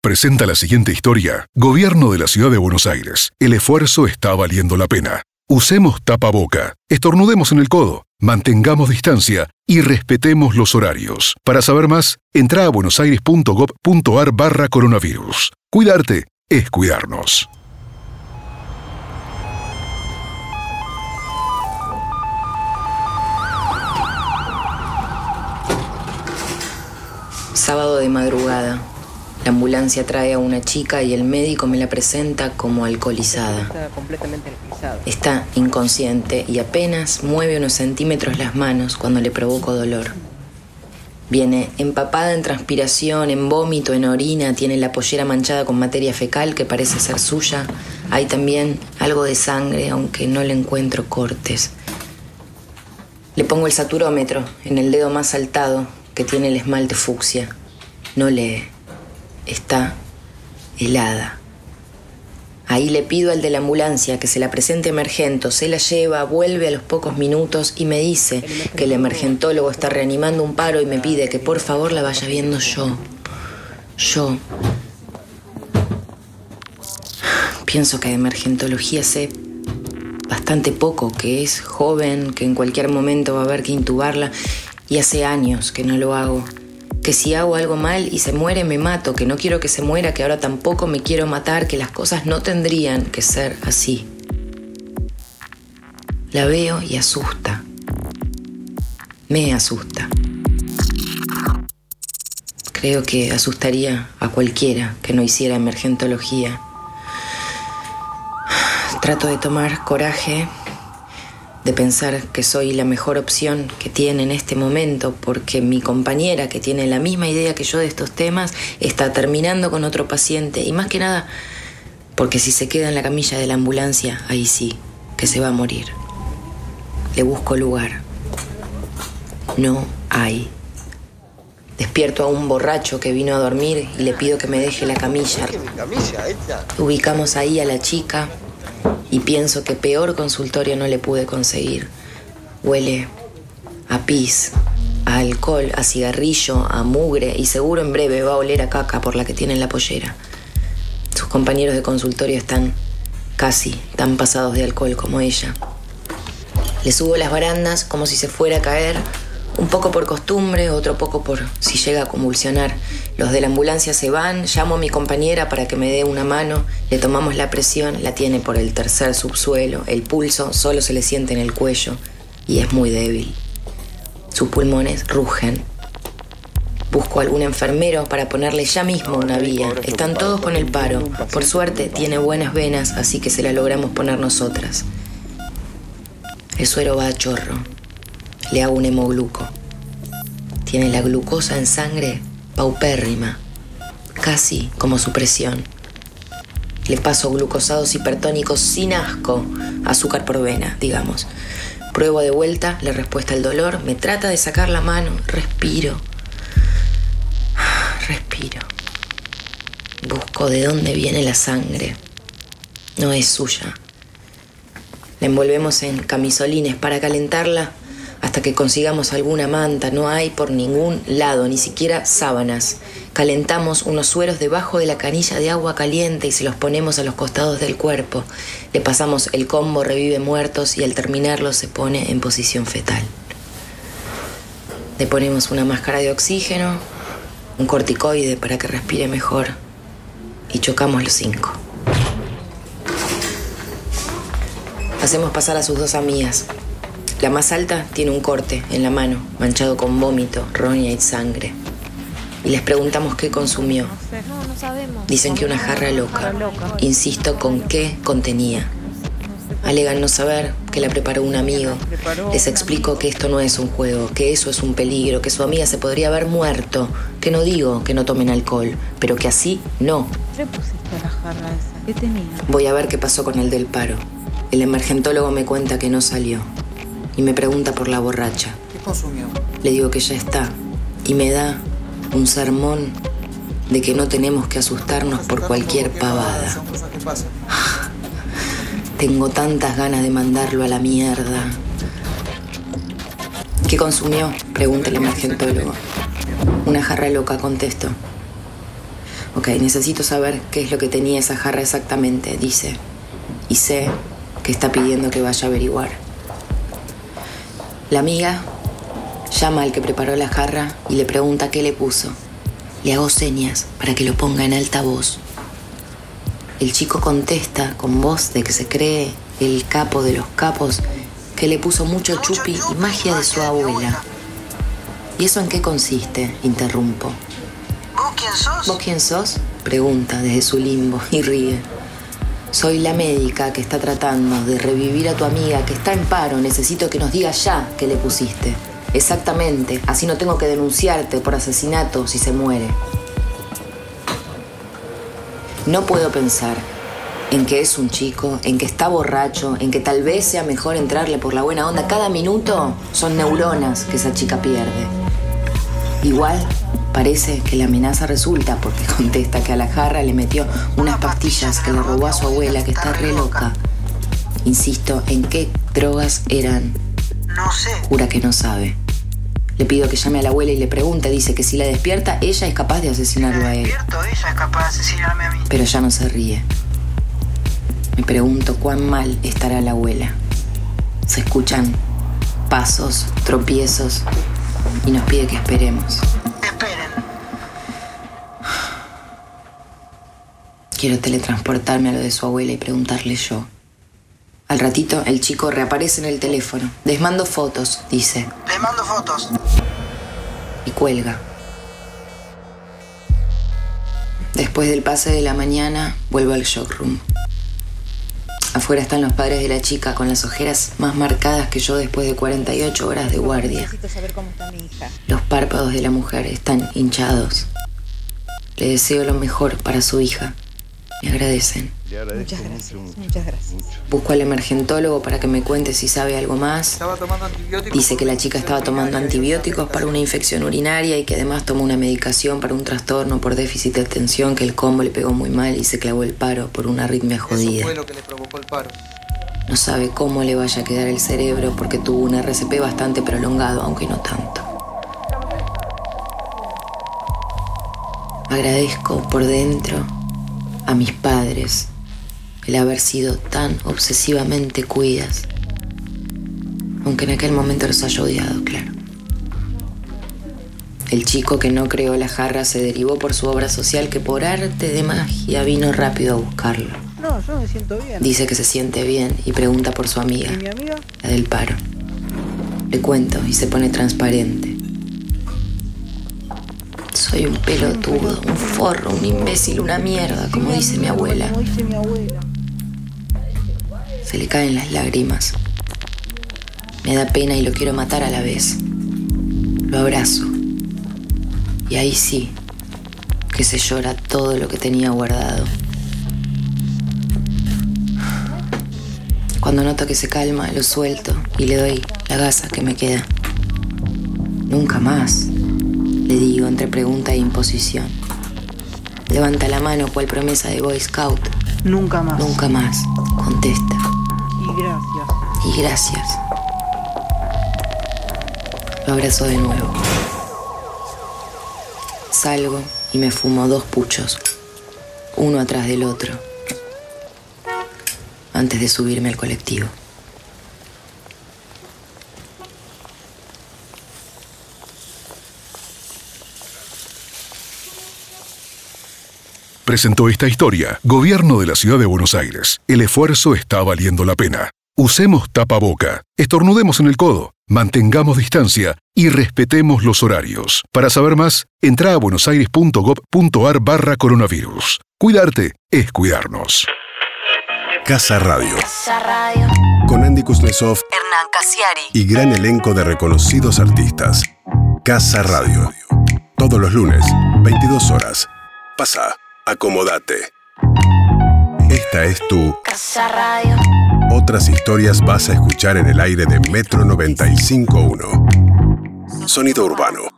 presenta la siguiente historia. Gobierno de la Ciudad de Buenos Aires. El esfuerzo está valiendo la pena. Usemos tapaboca, estornudemos en el codo, mantengamos distancia y respetemos los horarios. Para saber más, entra a buenosaires.gov.ar barra coronavirus. Cuidarte es cuidarnos. Sábado de madrugada. La ambulancia trae a una chica y el médico me la presenta como alcoholizada. Está completamente alcoholizado. Está inconsciente y apenas mueve unos centímetros las manos cuando le provoco dolor. Viene empapada en transpiración, en vómito, en orina, tiene la pollera manchada con materia fecal que parece ser suya. Hay también algo de sangre, aunque no le encuentro cortes. Le pongo el saturómetro en el dedo más saltado que tiene el esmalte fucsia. No lee. Está helada. Ahí le pido al de la ambulancia que se la presente emergento, se la lleva, vuelve a los pocos minutos y me dice que el emergentólogo está reanimando un paro y me pide que por favor la vaya viendo yo. Yo. Pienso que de emergentología sé bastante poco, que es joven, que en cualquier momento va a haber que intubarla y hace años que no lo hago que si hago algo mal y se muere me mato, que no quiero que se muera, que ahora tampoco me quiero matar, que las cosas no tendrían que ser así. La veo y asusta. Me asusta. Creo que asustaría a cualquiera que no hiciera emergentología. Trato de tomar coraje de pensar que soy la mejor opción que tiene en este momento porque mi compañera que tiene la misma idea que yo de estos temas está terminando con otro paciente y más que nada porque si se queda en la camilla de la ambulancia, ahí sí, que se va a morir. Le busco lugar. No hay. Despierto a un borracho que vino a dormir y le pido que me deje la camilla. Ubicamos ahí a la chica, y pienso que peor consultorio no le pude conseguir. Huele a pis, a alcohol, a cigarrillo, a mugre y seguro en breve va a oler a caca por la que tiene en la pollera. Sus compañeros de consultorio están casi tan pasados de alcohol como ella. Le subo las barandas como si se fuera a caer un poco por costumbre, otro poco por si llega a convulsionar. Los de la ambulancia se van, llamo a mi compañera para que me dé una mano, le tomamos la presión, la tiene por el tercer subsuelo, el pulso solo se le siente en el cuello y es muy débil. Sus pulmones rugen. Busco algún enfermero para ponerle ya mismo una vía. Están todos con el paro. Por suerte tiene buenas venas, así que se la logramos poner nosotras. El suero va a chorro le hago un hemogluco. Tiene la glucosa en sangre paupérrima, casi como su presión. Le paso glucosados hipertónicos sin asco, azúcar por vena, digamos. Pruebo de vuelta, le respuesta el dolor, me trata de sacar la mano, respiro. Respiro. Busco de dónde viene la sangre. No es suya. La envolvemos en camisolines para calentarla hasta que consigamos alguna manta. No hay por ningún lado, ni siquiera sábanas. Calentamos unos sueros debajo de la canilla de agua caliente y se los ponemos a los costados del cuerpo. Le pasamos el combo revive muertos y al terminarlo se pone en posición fetal. Le ponemos una máscara de oxígeno, un corticoide para que respire mejor y chocamos los cinco. Hacemos pasar a sus dos amigas, la más alta tiene un corte en la mano, manchado con vómito, roña y sangre. Y les preguntamos qué consumió. Dicen que una jarra loca. Insisto con qué contenía. Alegan no saber que la preparó un amigo. Les explico que esto no es un juego, que eso es un peligro, que su amiga se podría haber muerto. Que no digo que no tomen alcohol, pero que así no. Voy a ver qué pasó con el del paro. El emergentólogo me cuenta que no salió y me pregunta por la borracha. ¿Qué consumió? Le digo que ya está y me da un sermón de que no tenemos que asustarnos por cualquier pavada. Tengo tantas ganas de mandarlo a la mierda. ¿Qué consumió? Pregunta el emergentólogo. Una jarra loca, contesto. Ok, necesito saber qué es lo que tenía esa jarra exactamente, dice. Y sé que está pidiendo que vaya a averiguar. La amiga llama al que preparó la jarra y le pregunta qué le puso. Le hago señas para que lo ponga en alta voz. El chico contesta con voz de que se cree el capo de los capos que le puso mucho chupi y magia de su abuela. ¿Y eso en qué consiste? Interrumpo. ¿Vos quién sos? ¿Vos quién sos? Pregunta desde su limbo y ríe. Soy la médica que está tratando de revivir a tu amiga que está en paro. Necesito que nos digas ya qué le pusiste. Exactamente, así no tengo que denunciarte por asesinato si se muere. No puedo pensar en que es un chico, en que está borracho, en que tal vez sea mejor entrarle por la buena onda. Cada minuto son neuronas que esa chica pierde. Igual parece que la amenaza resulta porque contesta que a la jarra le metió unas pastillas que le robó a su abuela que está re loca. Insisto, ¿en qué drogas eran? No sé. Jura que no sabe. Le pido que llame a la abuela y le pregunte. Dice que si la despierta, ella es capaz de asesinarlo a él. Despierto, ella es capaz de asesinarme a mí. Pero ya no se ríe. Me pregunto cuán mal estará la abuela. Se escuchan pasos, tropiezos y nos pide que esperemos. Quiero teletransportarme a lo de su abuela y preguntarle yo. Al ratito, el chico reaparece en el teléfono. Les mando fotos, dice, Les mando fotos. y cuelga. Después del pase de la mañana, vuelvo al showroom. Afuera están los padres de la chica con las ojeras más marcadas que yo después de 48 horas de guardia. Necesito saber cómo está mi hija. Los párpados de la mujer están hinchados. Le deseo lo mejor para su hija. Me agradecen. Muchas gracias, muchas gracias. Busco al emergentólogo para que me cuente si sabe algo más. Estaba tomando antibióticos. Dice que la chica estaba tomando antibióticos para una infección urinaria y que además tomó una medicación para un trastorno por déficit de atención que el combo le pegó muy mal y se clavó el paro por una arritmia Eso jodida. fue lo que le provocó el paro. No sabe cómo le vaya a quedar el cerebro porque tuvo un RCP bastante prolongado, aunque no tanto. Agradezco por dentro a mis padres el haber sido tan obsesivamente cuidas, aunque en aquel momento los haya odiado, claro. El chico que no creó la jarra se derivó por su obra social que por arte de magia vino rápido a buscarlo. No, yo me siento bien. Dice que se siente bien y pregunta por su amiga, ¿Y mi amiga? la del paro. Le cuento y se pone transparente. Soy un pelotudo, un forro, un imbécil, una mierda, como dice mi abuela. Se le caen las lágrimas. Me da pena y lo quiero matar a la vez. Lo abrazo. Y ahí sí, que se llora todo lo que tenía guardado. Cuando noto que se calma, lo suelto y le doy la gasa que me queda. Nunca más, le digo entre pregunta e imposición. Levanta la mano cual promesa de Boy Scout. Nunca más. Nunca más, contesta. Y gracias. Y gracias. Lo abrazo de nuevo. Salgo y me fumo dos puchos, uno atrás del otro, antes de subirme al colectivo. Presentó esta historia Gobierno de la Ciudad de Buenos Aires. El esfuerzo está valiendo la pena. Usemos tapaboca, estornudemos en el codo, mantengamos distancia y respetemos los horarios. Para saber más, entra a buenosaires.gov.ar barra coronavirus. Cuidarte es cuidarnos. Casa Radio. Casa Radio. Con Andy Kuznetsov Hernán Casiari. y gran elenco de reconocidos artistas. Casa Radio. Todos los lunes, 22 horas. Pasa, acomodate. Esta es tu Casa Radio. Otras historias vas a escuchar en el aire de Metro 95.1. Sonido urbano.